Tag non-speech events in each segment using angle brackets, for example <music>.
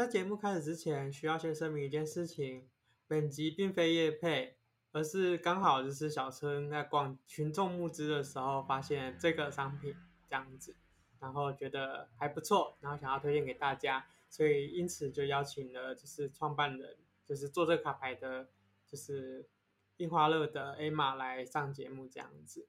在节目开始之前，需要先声明一件事情：本集并非夜配，而是刚好就是小春在逛群众募资的时候发现这个商品这样子，然后觉得还不错，然后想要推荐给大家，所以因此就邀请了就是创办人，就是做这个卡牌的，就是印花乐的 Emma 来上节目这样子。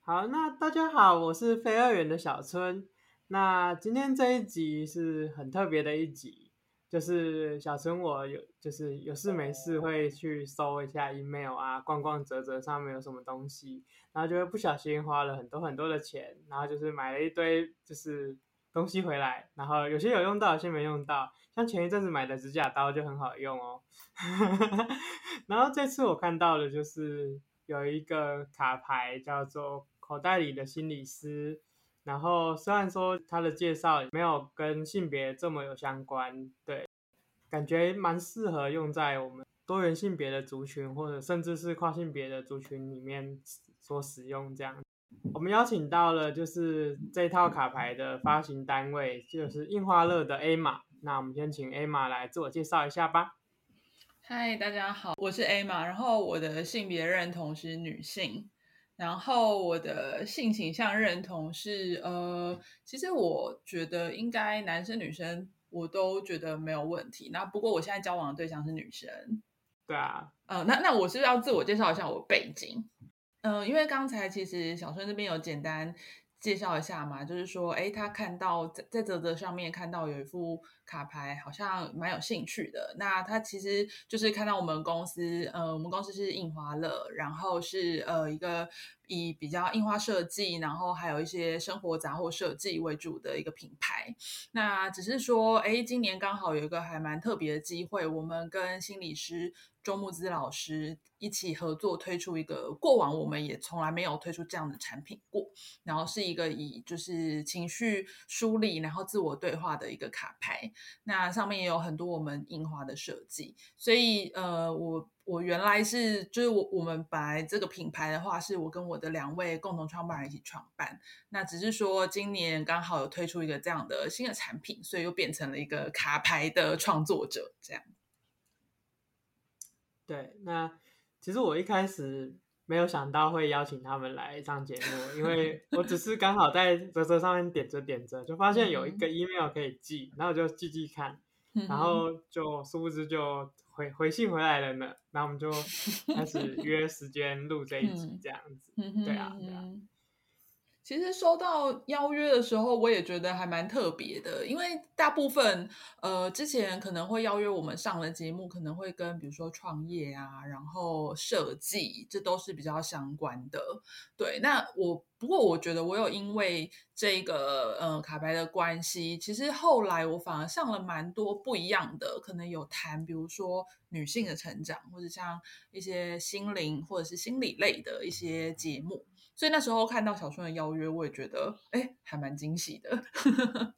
好，那大家好，我是非二元的小春。那今天这一集是很特别的一集，就是小陈我有就是有事没事会去搜一下 email 啊，逛逛折折上面有什么东西，然后就会不小心花了很多很多的钱，然后就是买了一堆就是东西回来，然后有些有用到，有些没用到，像前一阵子买的指甲刀就很好用哦，<laughs> 然后这次我看到的就是有一个卡牌叫做口袋里的心理师。然后虽然说他的介绍没有跟性别这么有相关，对，感觉蛮适合用在我们多元性别的族群或者甚至是跨性别的族群里面所使用这样。我们邀请到了就是这套卡牌的发行单位，就是印花乐的 Emma。那我们先请 Emma 来自我介绍一下吧。嗨，大家好，我是 Emma，然后我的性别认同是女性。然后我的性倾向认同是，呃，其实我觉得应该男生女生我都觉得没有问题。那不过我现在交往的对象是女生。对啊。呃，那那我是不是要自我介绍一下我背景？嗯、呃，因为刚才其实小春这边有简单。介绍一下嘛，就是说，哎，他看到在在泽泽上面看到有一副卡牌，好像蛮有兴趣的。那他其实就是看到我们公司，呃，我们公司是印华乐，然后是呃一个以比较印花设计，然后还有一些生活杂货设计为主的一个品牌。那只是说，哎，今年刚好有一个还蛮特别的机会，我们跟心理师。周木子老师一起合作推出一个，过往我们也从来没有推出这样的产品过，然后是一个以就是情绪梳理，然后自我对话的一个卡牌，那上面也有很多我们印花的设计，所以呃，我我原来是就是我我们本来这个品牌的话，是我跟我的两位共同创办人一起创办，那只是说今年刚好有推出一个这样的新的产品，所以又变成了一个卡牌的创作者这样。对，那其实我一开始没有想到会邀请他们来上节目，因为我只是刚好在泽泽上面点着点着，就发现有一个 email 可以寄，然后就寄寄看，然后就殊不知就回回信回来了呢，然后我们就开始 <laughs> 约时间录这一集这样子，对啊，对啊。其实收到邀约的时候，我也觉得还蛮特别的，因为大部分呃之前可能会邀约我们上了节目，可能会跟比如说创业啊，然后设计，这都是比较相关的。对，那我不过我觉得我有因为这个呃卡牌的关系，其实后来我反而上了蛮多不一样的，可能有谈比如说女性的成长，或者像一些心灵或者是心理类的一些节目。所以那时候看到小春的邀约，我也觉得哎，还蛮惊喜的。<laughs>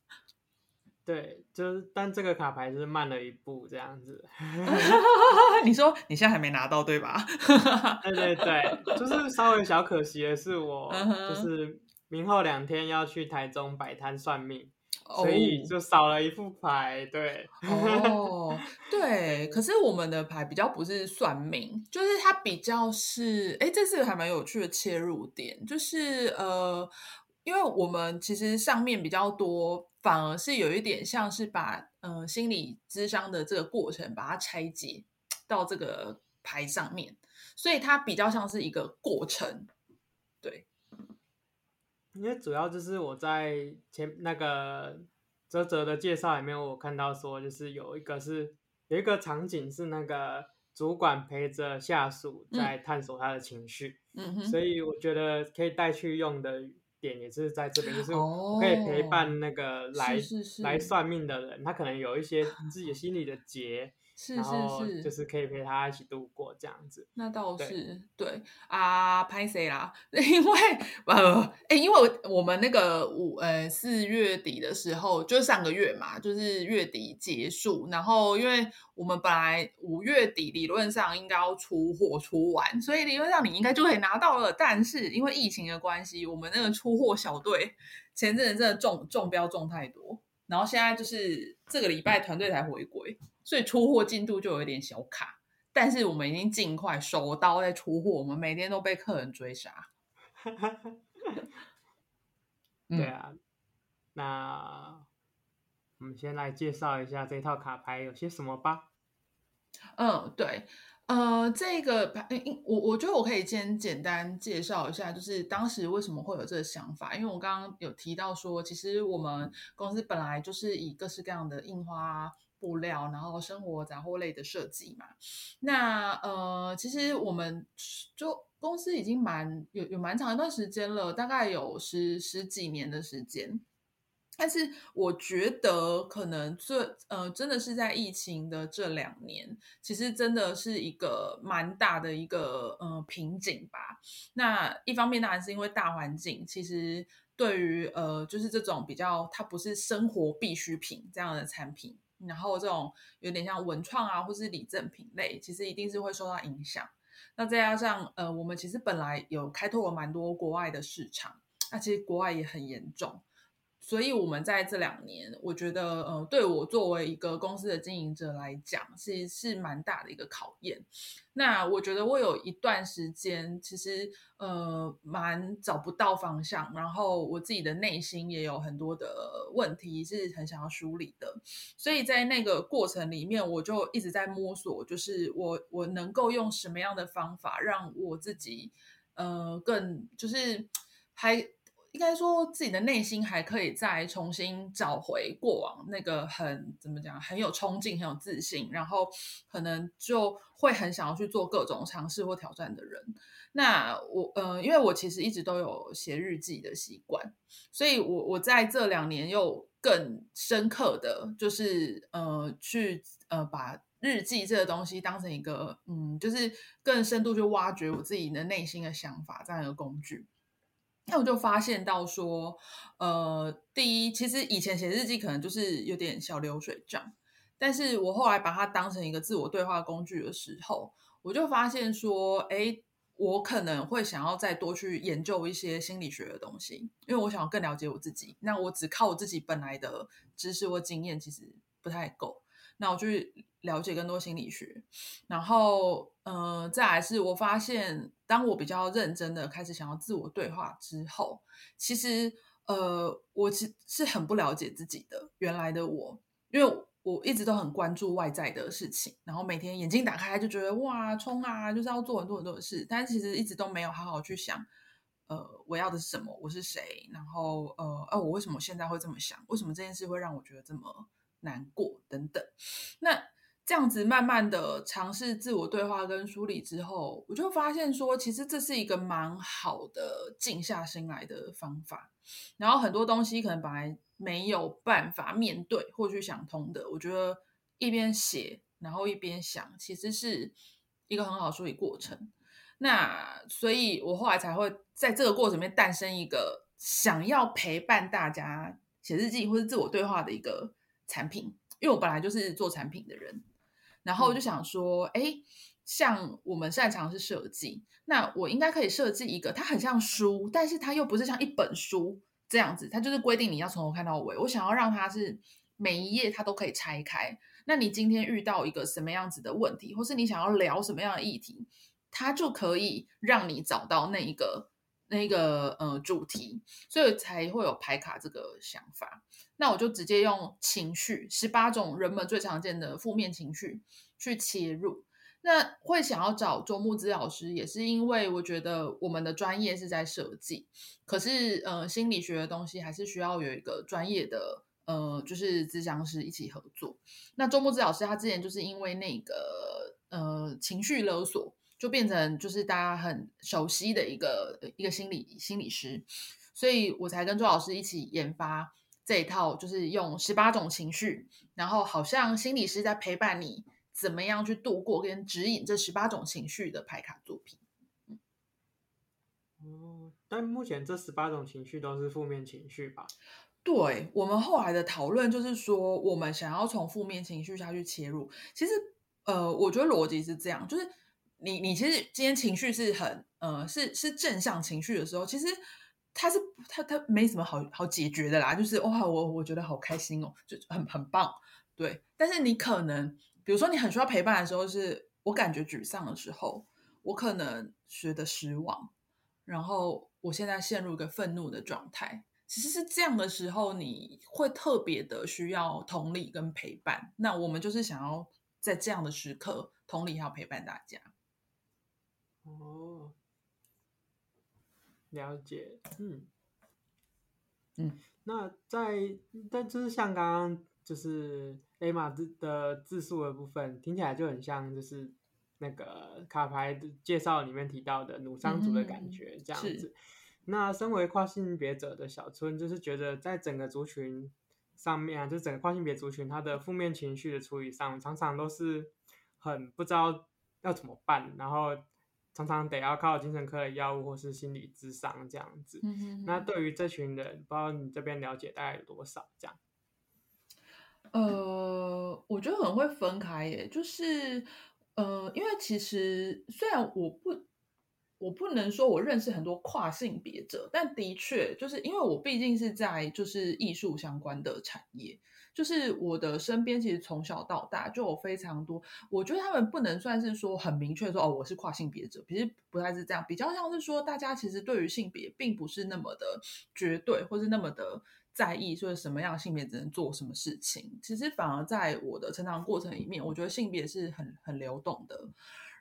对，就是但这个卡牌就是慢了一步这样子。<laughs> 你说你现在还没拿到对吧？<laughs> 对对对，就是稍微小可惜的是，我就是明后两天要去台中摆摊算命。所以就少了一副牌，对。哦，对。<laughs> 可是我们的牌比较不是算命，就是它比较是，哎，这是个还蛮有趣的切入点，就是呃，因为我们其实上面比较多，反而是有一点像是把呃心理咨商的这个过程把它拆解到这个牌上面，所以它比较像是一个过程，对。因为主要就是我在前那个泽泽的介绍里面，我看到说就是有一个是有一个场景是那个主管陪着下属在探索他的情绪，嗯，所以我觉得可以带去用的点也是在这边，就是可以陪伴那个来来算命的人，他可能有一些自己 <laughs> 心里的结，是是是，就是可以陪他一起度过这样子。那倒是对，对啊，拍谁啦？<laughs> 因为呃，哎、欸，因为我们那个五呃四月底的时候，就是上个月嘛，就是月底结束，然后因为我们本来五月底理论上应该要出货出完，所以理论上你应该就可以拿到了。但是因为疫情的关系，我们那个出货小队前阵子真的中中标中太多，然后现在就是这个礼拜团队才回归。所以出货进度就有一点小卡，但是我们已经尽快手刀在出货，我们每天都被客人追杀。<laughs> 对啊，嗯、那我们先来介绍一下这套卡牌有些什么吧。嗯，对，呃，这个牌，我我觉得我可以先简单介绍一下，就是当时为什么会有这个想法，因为我刚刚有提到说，其实我们公司本来就是以各式各样的印花。布料，然后生活杂货类的设计嘛，那呃，其实我们就公司已经蛮有有蛮长一段时间了，大概有十十几年的时间。但是我觉得可能最呃，真的是在疫情的这两年，其实真的是一个蛮大的一个呃瓶颈吧。那一方面当然是因为大环境，其实对于呃就是这种比较它不是生活必需品这样的产品。然后这种有点像文创啊，或是礼赠品类，其实一定是会受到影响。那再加上呃，我们其实本来有开拓了蛮多国外的市场，那其实国外也很严重。所以，我们在这两年，我觉得，呃，对我作为一个公司的经营者来讲，其实是蛮大的一个考验。那我觉得我有一段时间，其实，呃，蛮找不到方向，然后我自己的内心也有很多的问题是很想要梳理的。所以在那个过程里面，我就一直在摸索，就是我我能够用什么样的方法让我自己，呃，更就是还。应该说自己的内心还可以再重新找回过往那个很怎么讲，很有冲劲、很有自信，然后可能就会很想要去做各种尝试或挑战的人。那我呃，因为我其实一直都有写日记的习惯，所以我我在这两年又更深刻的就是呃去呃把日记这个东西当成一个嗯，就是更深度去挖掘我自己的内心的想法这样一个工具。那我就发现到说，呃，第一，其实以前写日记可能就是有点小流水账，但是我后来把它当成一个自我对话工具的时候，我就发现说，哎，我可能会想要再多去研究一些心理学的东西，因为我想要更了解我自己。那我只靠我自己本来的知识或经验，其实不太够。那我去了解更多心理学，然后，呃，再来是我发现，当我比较认真的开始想要自我对话之后，其实，呃，我其实是很不了解自己的原来的我，因为我一直都很关注外在的事情，然后每天眼睛打开就觉得哇，冲啊，就是要做很多很多的事，但其实一直都没有好好去想，呃，我要的是什么，我是谁，然后，呃，呃，我为什么现在会这么想？为什么这件事会让我觉得这么难过等等，那这样子慢慢的尝试自我对话跟梳理之后，我就发现说，其实这是一个蛮好的静下心来的方法。然后很多东西可能本来没有办法面对或去想通的，我觉得一边写然后一边想，其实是一个很好梳理过程。那所以我后来才会在这个过程里面诞生一个想要陪伴大家写日记或是自我对话的一个。产品，因为我本来就是做产品的人，然后我就想说，哎、嗯，像我们擅长是设计，那我应该可以设计一个，它很像书，但是它又不是像一本书这样子，它就是规定你要从头看到尾。我想要让它是每一页它都可以拆开。那你今天遇到一个什么样子的问题，或是你想要聊什么样的议题，它就可以让你找到那一个那个呃主题，所以才会有排卡这个想法。那我就直接用情绪，十八种人们最常见的负面情绪去切入。那会想要找周慕姿老师，也是因为我觉得我们的专业是在设计，可是呃心理学的东西还是需要有一个专业的呃就是咨商师一起合作。那周慕姿老师他之前就是因为那个呃情绪勒索，就变成就是大家很熟悉的一个一个心理心理师，所以我才跟周老师一起研发。这一套就是用十八种情绪，然后好像心理师在陪伴你，怎么样去度过跟指引这十八种情绪的牌卡作品。哦，但目前这十八种情绪都是负面情绪吧？对，我们后来的讨论就是说，我们想要从负面情绪下去切入。其实，呃，我觉得逻辑是这样，就是你你其实今天情绪是很呃是是正向情绪的时候，其实它是它它没什么好好解决的啦。就是哇，我我觉得好开心哦，就很很棒。对，但是你可能比如说你很需要陪伴的时候，是我感觉沮丧的时候，我可能觉得失望。然后我现在陷入一个愤怒的状态，其实是这样的时候，你会特别的需要同理跟陪伴。那我们就是想要在这样的时刻同理还有陪伴大家。哦，了解，嗯嗯。那在但就是像刚刚就是 Emma 的字数的部分，听起来就很像就是。那个卡牌的介绍里面提到的努桑族的感觉这样子，那身为跨性别者的小春，就是觉得在整个族群上面啊，就整个跨性别族群，他的负面情绪的处理上，常常都是很不知道要怎么办，然后常常得要靠精神科的药物或是心理咨商这样子。那对于这群人，不知道你这边了解大概有多少这样？呃，我觉得很会分开耶，就是。呃，因为其实虽然我不，我不能说我认识很多跨性别者，但的确就是因为我毕竟是在就是艺术相关的产业，就是我的身边其实从小到大就有非常多，我觉得他们不能算是说很明确说哦，我是跨性别者，其实不太是这样，比较像是说大家其实对于性别并不是那么的绝对，或是那么的。在意说什么样性别只能做什么事情，其实反而在我的成长过程里面，我觉得性别是很很流动的。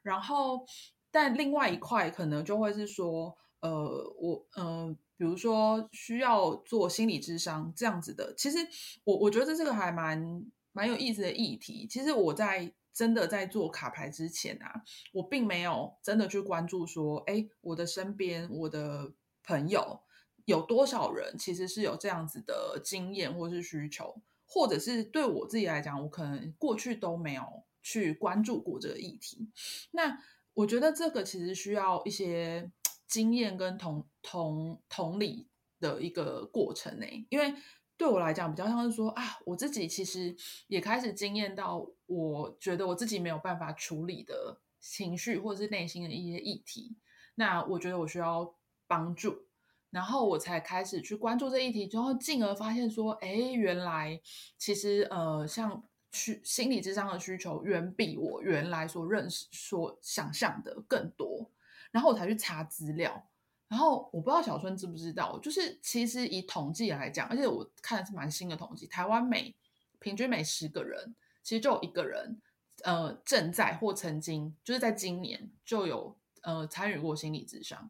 然后，但另外一块可能就会是说，呃，我嗯、比如说需要做心理智商这样子的。其实我我觉得这个还蛮蛮有意思的议题。其实我在真的在做卡牌之前啊，我并没有真的去关注说，哎，我的身边我的朋友。有多少人其实是有这样子的经验或是需求，或者是对我自己来讲，我可能过去都没有去关注过这个议题。那我觉得这个其实需要一些经验跟同同同理的一个过程呢，因为对我来讲，比较像是说啊，我自己其实也开始经验到，我觉得我自己没有办法处理的情绪或者是内心的一些议题，那我觉得我需要帮助。然后我才开始去关注这议题，之后进而发现说，哎，原来其实呃，像需心理智商的需求远比我原来所认识、所想象的更多。然后我才去查资料。然后我不知道小春知不知道，就是其实以统计来讲，而且我看的是蛮新的统计，台湾每平均每十个人，其实就有一个人，呃，正在或曾经就是在今年就有呃参与过心理咨商。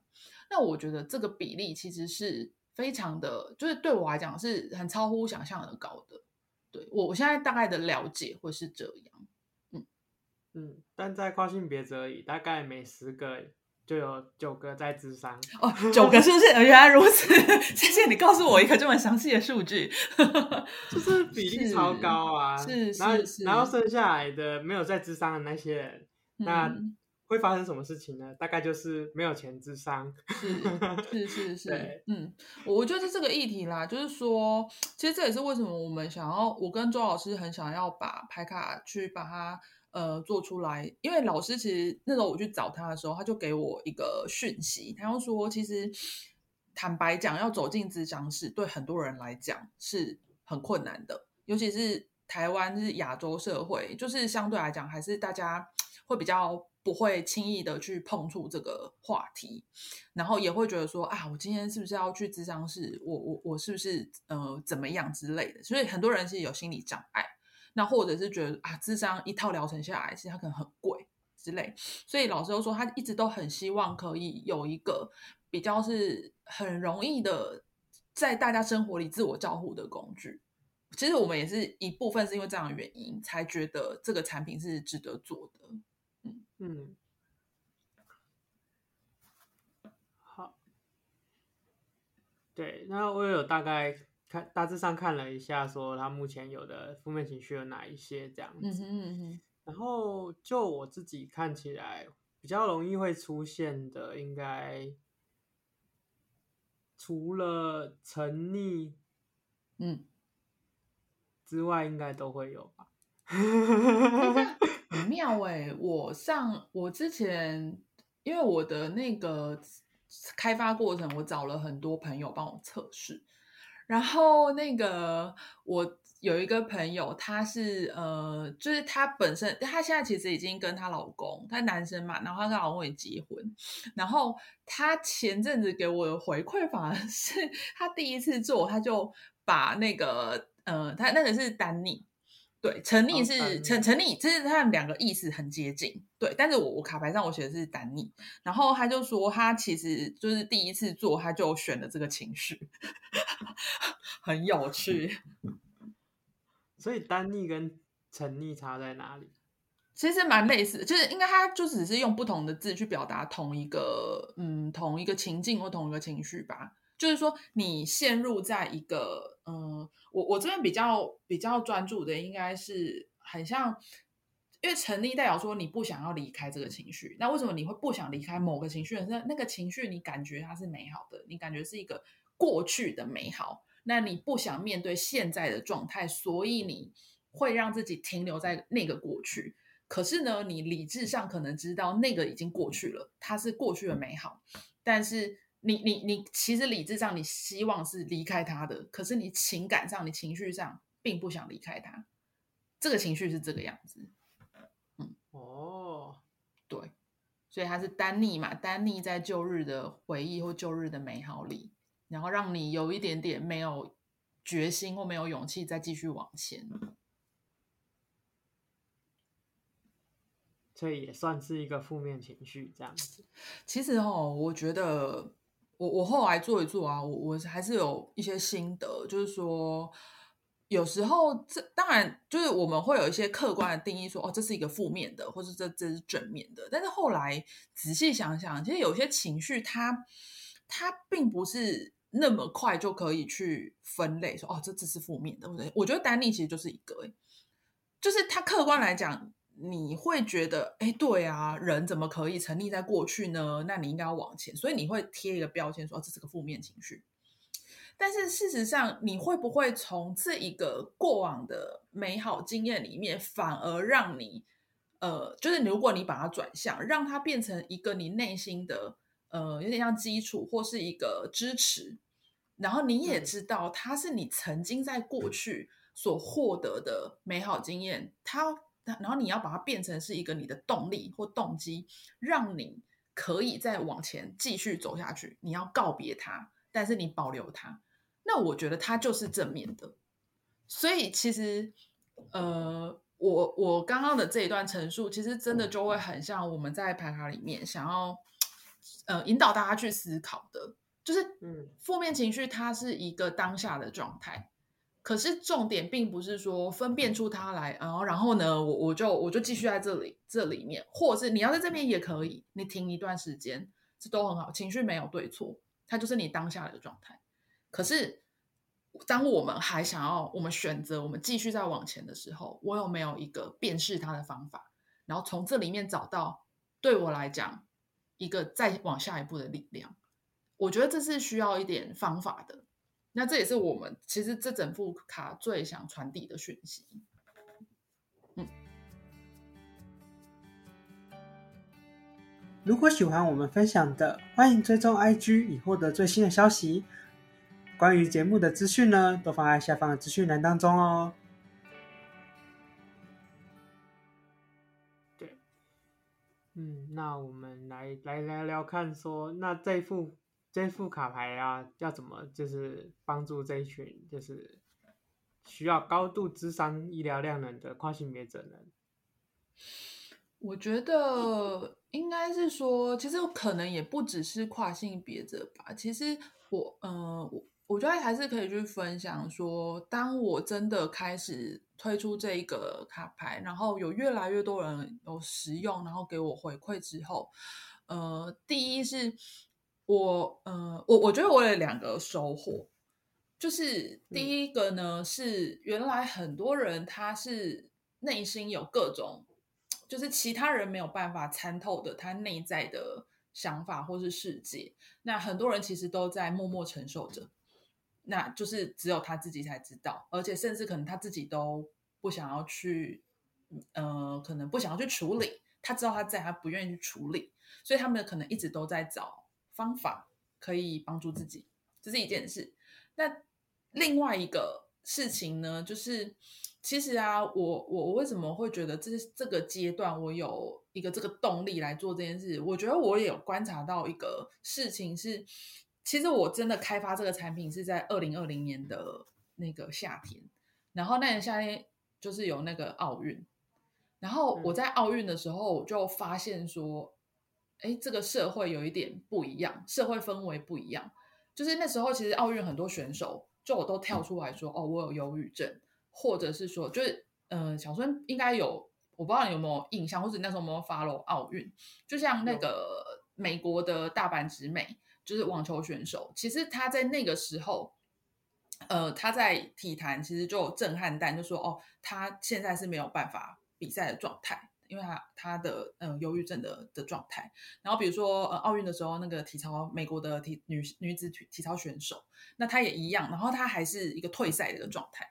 那我觉得这个比例其实是非常的，就是对我来讲是很超乎想象的高的。对，我我现在大概的了解会是这样，嗯嗯，但在跨性别者里，大概每十个就有九个在智商哦，九个是不是？原来如此，谢谢你告诉我一个这么详细的数据，就是比例超高啊，是是，然后是是然后剩下来的没有在智商的那些人，嗯、那。会发生什么事情呢？大概就是没有钱智商，是是是是，<laughs> 对嗯，我觉得这个议题啦，就是说，其实这也是为什么我们想要，我跟周老师很想要把牌卡去把它呃做出来，因为老师其实那时候我去找他的时候，他就给我一个讯息，他就说，其实坦白讲，要走进咨商室，对很多人来讲是很困难的，尤其是台湾是亚洲社会，就是相对来讲还是大家会比较。不会轻易的去碰触这个话题，然后也会觉得说啊，我今天是不是要去咨商室？我我我是不是呃怎么样之类的？所以很多人是有心理障碍，那或者是觉得啊，智商一套疗程下来，其实它可能很贵之类。所以老师都说，他一直都很希望可以有一个比较是很容易的，在大家生活里自我照护的工具。其实我们也是一部分是因为这样的原因，才觉得这个产品是值得做的。嗯嗯，好，对，那我有大概看大致上看了一下，说他目前有的负面情绪有哪一些这样子。嗯哼嗯哼，然后就我自己看起来，比较容易会出现的，应该除了沉溺，嗯之外，应该都会有吧。<laughs> 很妙哎！我上我之前，因为我的那个开发过程，我找了很多朋友帮我测试，然后那个我。有一个朋友，他是呃，就是他本身，他现在其实已经跟她老公，她男生嘛，然后她跟老公也结婚，然后她前阵子给我的回馈反而 <laughs> 是，她第一次做，她就把那个呃，她那个是丹尼，对，沉溺是沉沉溺，这是他们两个意思很接近，对，但是我我卡牌上我写的是丹尼，然后他就说他其实就是第一次做，他就选了这个情绪，<laughs> 很有趣。<laughs> 所以丹尼跟沉溺差在哪里？其实蛮类似的，就是应该他就只是用不同的字去表达同一个嗯同一个情境或同一个情绪吧。就是说你陷入在一个嗯，我我这边比较比较专注的应该是很像，因为成立代表说你不想要离开这个情绪。那为什么你会不想离开某个情绪？那那个情绪你感觉它是美好的，你感觉是一个过去的美好。那你不想面对现在的状态，所以你会让自己停留在那个过去。可是呢，你理智上可能知道那个已经过去了，它是过去的美好。但是你你你其实理智上你希望是离开他的，可是你情感上你情绪上并不想离开他。这个情绪是这个样子。嗯，哦，对，所以他是单逆嘛，单逆在旧日的回忆或旧日的美好里。然后让你有一点点没有决心或没有勇气再继续往前，所以也算是一个负面情绪这样子。其实哦，我觉得我我后来做一做啊，我我还是有一些心得，就是说有时候这当然就是我们会有一些客观的定义说，哦，这是一个负面的，或者这这是正面的。但是后来仔细想想，其实有些情绪它它并不是。那么快就可以去分类说哦，这只是负面的，我觉得丹尼其实就是一个，就是他客观来讲，你会觉得哎，对啊，人怎么可以沉溺在过去呢？那你应该要往前，所以你会贴一个标签说这是个负面情绪。但是事实上，你会不会从这一个过往的美好经验里面，反而让你呃，就是如果你把它转向，让它变成一个你内心的。呃，有点像基础或是一个支持，然后你也知道它是你曾经在过去所获得的美好经验，它，然后你要把它变成是一个你的动力或动机，让你可以再往前继续走下去。你要告别它，但是你保留它，那我觉得它就是正面的。所以其实，呃，我我刚刚的这一段陈述，其实真的就会很像我们在牌卡里面想要。呃，引导大家去思考的，就是，嗯，负面情绪它是一个当下的状态，可是重点并不是说分辨出它来，然后然后呢，我我就我就继续在这里这里面，或者是你要在这边也可以，你停一段时间，这都很好，情绪没有对错，它就是你当下的状态。可是当我们还想要，我们选择我们继续再往前的时候，我有没有一个辨识它的方法，然后从这里面找到对我来讲。一个再往下一步的力量，我觉得这是需要一点方法的。那这也是我们其实这整副卡最想传递的讯息。嗯，如果喜欢我们分享的，欢迎追踪 IG 以获得最新的消息。关于节目的资讯呢，都放在下方的资讯栏当中哦。对嗯，那我们来来聊聊看说，说那这副这副卡牌啊，要怎么就是帮助这一群就是需要高度智商医疗量能的跨性别者呢？我觉得应该是说，其实可能也不只是跨性别者吧。其实我，嗯、呃，我。我觉得还是可以去分享说，当我真的开始推出这一个卡牌，然后有越来越多人有使用，然后给我回馈之后，呃，第一是我，呃，我我觉得我有两个收获，就是第一个呢是原来很多人他是内心有各种就是其他人没有办法参透的他内在的想法或是世界。那很多人其实都在默默承受着，那就是只有他自己才知道，而且甚至可能他自己都不想要去，呃，可能不想要去处理。他知道他在，他不愿意去处理，所以他们可能一直都在找方法可以帮助自己，这是一件事。那另外一个事情呢，就是其实啊，我我我为什么会觉得这这个阶段我有一个这个动力来做这件事？我觉得我也有观察到一个事情是，其实我真的开发这个产品是在二零二零年的那个夏天，然后那年夏天就是有那个奥运。然后我在奥运的时候，我就发现说，哎，这个社会有一点不一样，社会氛围不一样。就是那时候，其实奥运很多选手就我都跳出来说，哦，我有忧郁症，或者是说，就是，嗯、呃，小孙应该有，我不知道你有没有印象，或者那时候有没有 follow 奥运？就像那个美国的大阪直美，就是网球选手，其实他在那个时候，呃，他在体坛其实就震撼弹，就说，哦，他现在是没有办法。比赛的状态，因为他他的嗯忧郁症的的状态，然后比如说呃奥运的时候，那个体操美国的体女女子体体操选手，那他也一样，然后他还是一个退赛的一个状态。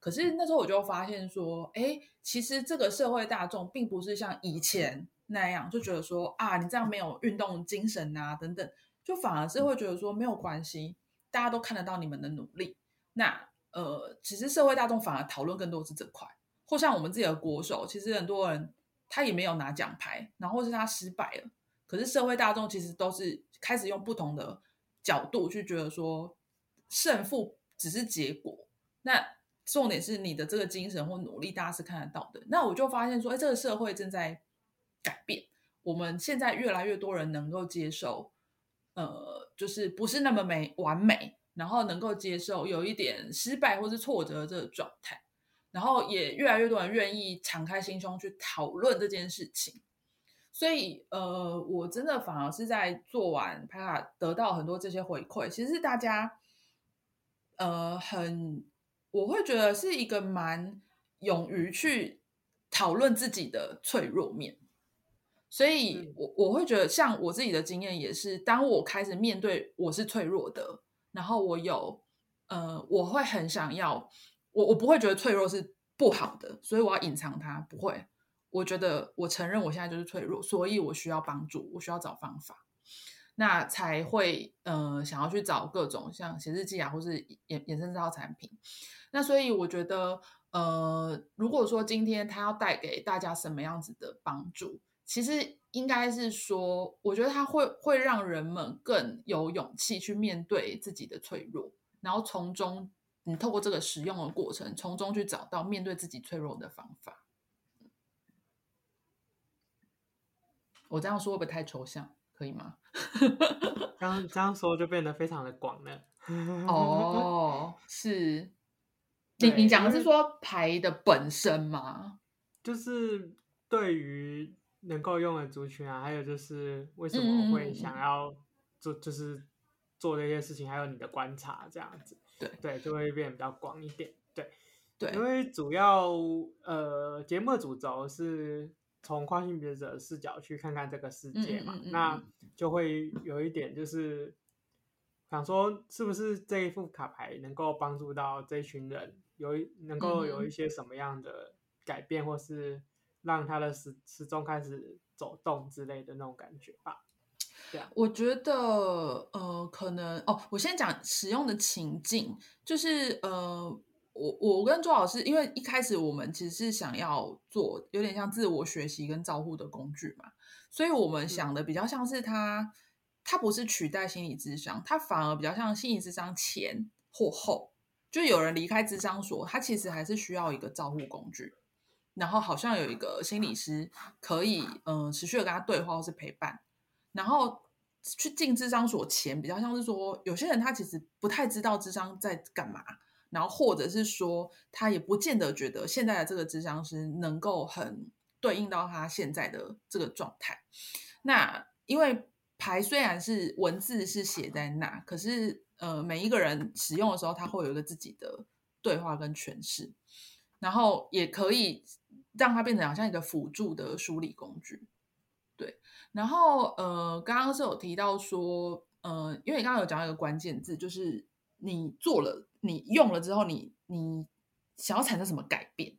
可是那时候我就发现说，哎，其实这个社会大众并不是像以前那样就觉得说啊，你这样没有运动精神啊等等，就反而是会觉得说没有关系，大家都看得到你们的努力。那呃，其实社会大众反而讨论更多是这块。或像我们自己的国手，其实很多人他也没有拿奖牌，然后是他失败了。可是社会大众其实都是开始用不同的角度去觉得说，胜负只是结果，那重点是你的这个精神或努力，大家是看得到的。那我就发现说，哎，这个社会正在改变，我们现在越来越多人能够接受，呃，就是不是那么美完美，然后能够接受有一点失败或是挫折这个状态。然后也越来越多人愿意敞开心胸去讨论这件事情，所以呃，我真的反而是在做完拍卡得到很多这些回馈，其实大家呃很，我会觉得是一个蛮勇于去讨论自己的脆弱面，所以我我会觉得像我自己的经验也是，当我开始面对我是脆弱的，然后我有呃，我会很想要。我我不会觉得脆弱是不好的，所以我要隐藏它。不会，我觉得我承认我现在就是脆弱，所以我需要帮助，我需要找方法，那才会呃想要去找各种像写日记啊，或是衍衍生这套产品。那所以我觉得呃，如果说今天他要带给大家什么样子的帮助，其实应该是说，我觉得他会会让人们更有勇气去面对自己的脆弱，然后从中。你透过这个使用的过程，从中去找到面对自己脆弱的方法。我这样说会不会太抽象？可以吗？<laughs> 刚这样说就变得非常的广了。哦，是。你你讲的是说牌的本身吗？就是对于能够用的族群啊，还有就是为什么会想要做，就是做这些事情，还有你的观察这样子。对对，就会变得比较广一点。对对，因为主要呃节目的主轴是从跨性别者的视角去看看这个世界嘛，嗯嗯嗯嗯，那就会有一点就是想说，是不是这一副卡牌能够帮助到这一群人，有能够有一些什么样的改变，或是让他的时时钟开始走动之类的那种感觉吧。我觉得，呃，可能哦，我先讲使用的情境，就是呃，我我跟周老师，因为一开始我们其实是想要做有点像自我学习跟照护的工具嘛，所以我们想的比较像是它，它不是取代心理智商，它反而比较像心理智商前或后，就有人离开智商所，他其实还是需要一个照护工具，然后好像有一个心理师可以，嗯、呃，持续的跟他对话或是陪伴。然后去进智商所前，比较像是说，有些人他其实不太知道智商在干嘛，然后或者是说，他也不见得觉得现在的这个智商师能够很对应到他现在的这个状态。那因为牌虽然是文字是写在那，可是呃，每一个人使用的时候，他会有一个自己的对话跟诠释，然后也可以让它变成好像一个辅助的梳理工具。对，然后呃，刚刚是有提到说，呃，因为你刚刚有讲到一个关键字，就是你做了，你用了之后你，你你想要产生什么改变？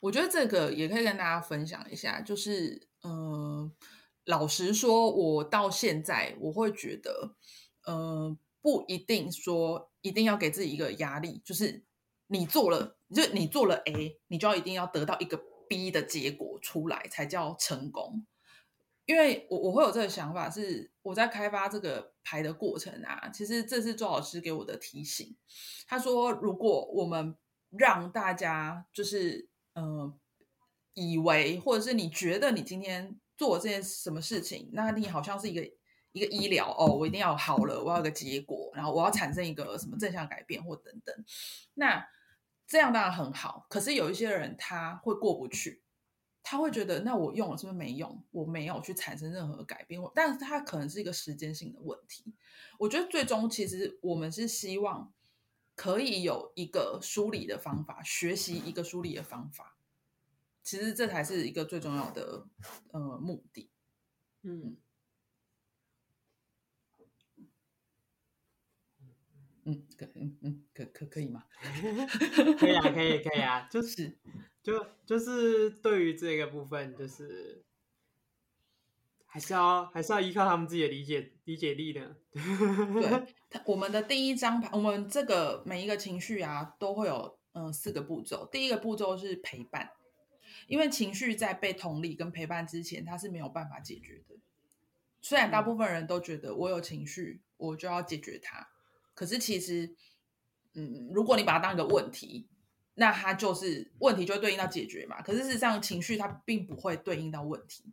我觉得这个也可以跟大家分享一下，就是呃，老实说，我到现在我会觉得，呃，不一定说一定要给自己一个压力，就是你做了，就你做了 A，你就要一定要得到一个。B 的结果出来才叫成功，因为我我会有这个想法，是我在开发这个牌的过程啊，其实这是周老师给我的提醒。他说，如果我们让大家就是呃以为，或者是你觉得你今天做这件什么事情，那你好像是一个一个医疗哦，我一定要好了，我要有个结果，然后我要产生一个什么正向改变或等等，那。这样当然很好，可是有一些人他会过不去，他会觉得那我用了是不是没用？我没有去产生任何改变，但是他可能是一个时间性的问题。我觉得最终其实我们是希望可以有一个梳理的方法，学习一个梳理的方法，其实这才是一个最重要的呃目的。嗯。嗯，可嗯嗯可可可以吗？<laughs> 可以啊，可以可以啊，就 <laughs> 是就就是对于这个部分，就是还是要还是要依靠他们自己的理解理解力的。对，<laughs> 我们的第一张牌，我们这个每一个情绪啊，都会有嗯四个步骤。第一个步骤是陪伴，因为情绪在被同理跟陪伴之前，它是没有办法解决的。虽然大部分人都觉得我有情绪，我就要解决它。可是其实，嗯，如果你把它当一个问题，那它就是问题，就会对应到解决嘛。可是事实上，情绪它并不会对应到问题，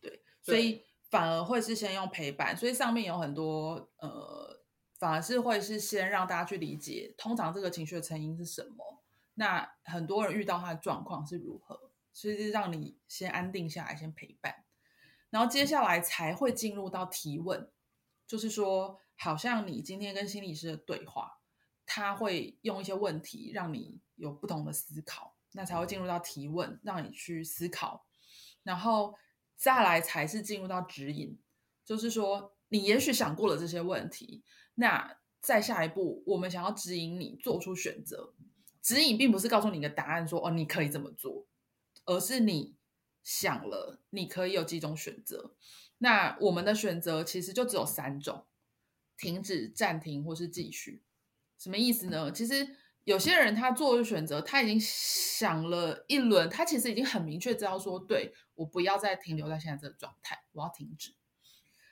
对，所以反而会是先用陪伴。所以上面有很多呃，反而是会是先让大家去理解，通常这个情绪的成因是什么。那很多人遇到他的状况是如何，所以是让你先安定下来，先陪伴，然后接下来才会进入到提问，就是说。好像你今天跟心理师的对话，他会用一些问题让你有不同的思考，那才会进入到提问，让你去思考，然后再来才是进入到指引，就是说你也许想过了这些问题，那再下一步我们想要指引你做出选择，指引并不是告诉你一个答案说哦，你可以这么做，而是你想了你可以有几种选择，那我们的选择其实就只有三种。停止、暂停或是继续，什么意思呢？其实有些人他做的选择，他已经想了一轮，他其实已经很明确知道说，对，我不要再停留在现在这个状态，我要停止。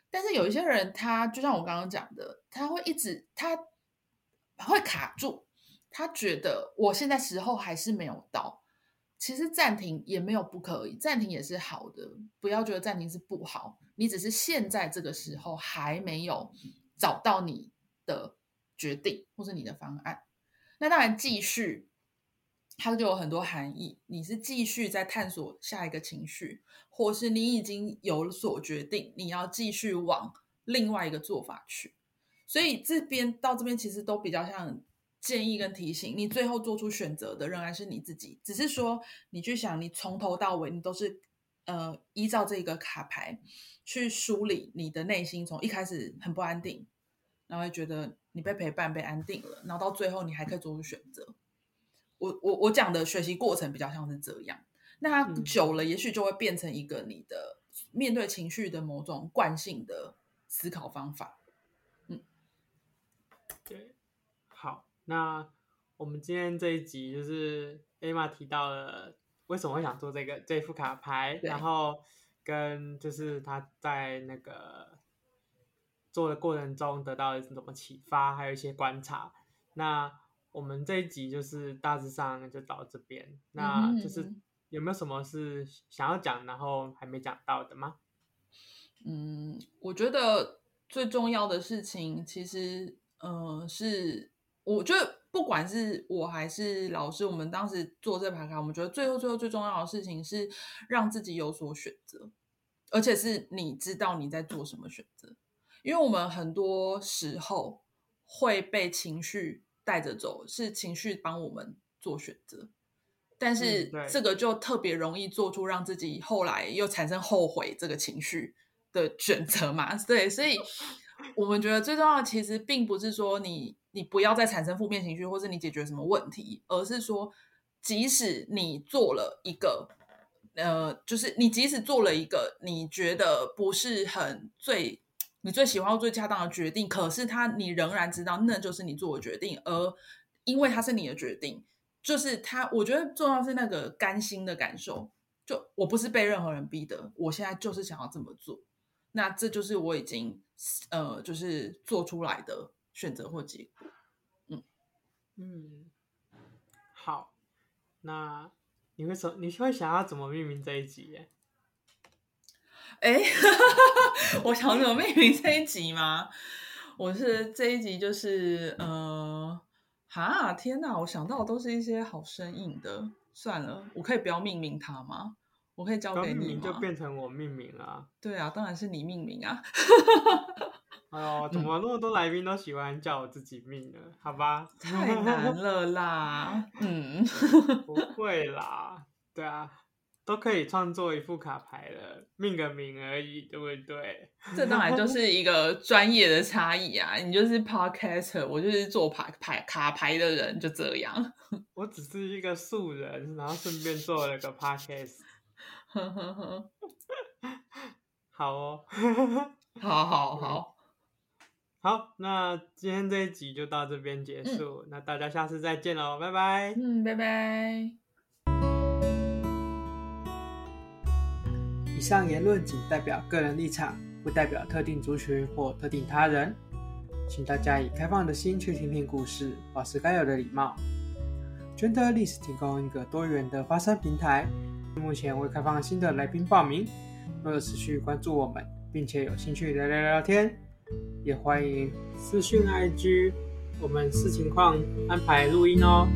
但是有一些人，他就像我刚刚讲的，他会一直，他会卡住，他觉得我现在时候还是没有到。其实暂停也没有不可以，暂停也是好的，不要觉得暂停是不好，你只是现在这个时候还没有。找到你的决定或是你的方案，那当然继续，它就有很多含义。你是继续在探索下一个情绪，或是你已经有所决定，你要继续往另外一个做法去。所以这边到这边其实都比较像建议跟提醒，你最后做出选择的仍然是你自己，只是说你去想，你从头到尾你都是呃依照这个卡牌。去梳理你的内心，从一开始很不安定，然后会觉得你被陪伴、被安定了，然后到最后你还可以做出选择。我我我讲的学习过程比较像是这样，那它久了，也许就会变成一个你的面对情绪的某种惯性的思考方法。嗯，对，好，那我们今天这一集就是 Emma 提到了为什么会想做这个这副卡牌，然后。跟就是他在那个做的过程中得到了什么启发，还有一些观察。那我们这一集就是大致上就到这边。那就是有没有什么是想要讲，然后还没讲到的吗？嗯，我觉得最重要的事情，其实，嗯、呃，是我觉得不管是我还是老师，我们当时做这排卡，我们觉得最后最后最重要的事情是让自己有所选择。而且是你知道你在做什么选择，因为我们很多时候会被情绪带着走，是情绪帮我们做选择。但是这个就特别容易做出让自己后来又产生后悔这个情绪的选择嘛。对，所以 <laughs> 我们觉得最重要的其实并不是说你你不要再产生负面情绪，或是你解决什么问题，而是说即使你做了一个呃，就是你即使做了一个你觉得不是很最你最喜欢或最恰当的决定，可是他你仍然知道那就是你做的决定，而因为它是你的决定。就是他，我觉得重要是那个甘心的感受。就我不是被任何人逼的，我现在就是想要这么做。那这就是我已经呃，就是做出来的选择或结果。嗯嗯，好。那你会说你会想要怎么命名这一集耶？哎，<laughs> 我想怎么命名这一集吗？我是这一集就是呃。哈！天哪，我想到的都是一些好生硬的。算了，我可以不要命名它吗？我可以交给你吗？就变成我命名啊。对啊，当然是你命名啊。<laughs> 哎呦，怎么那么多来宾都喜欢叫我自己命呢？好吧，太难了啦。嗯，不 <laughs> 会啦。对啊。都可以创作一副卡牌了，命个名而已，对不对？<laughs> 这当然就是一个专业的差异啊！你就是 podcaster，我就是做牌牌卡牌的人，就这样。<laughs> 我只是一个素人，然后顺便做了个 podcast。好哦，好好好，好，那今天这一集就到这边结束，嗯、那大家下次再见喽，拜拜。嗯，拜拜。以上言论仅代表个人立场，不代表特定族群或特定他人，请大家以开放的心去听听故事，保持该有的礼貌。Genderless 提供一个多元的发声平台，目前未开放新的来宾报名。若有持续关注我们，并且有兴趣聊聊聊天，也欢迎私讯 IG，我们视情况安排录音哦。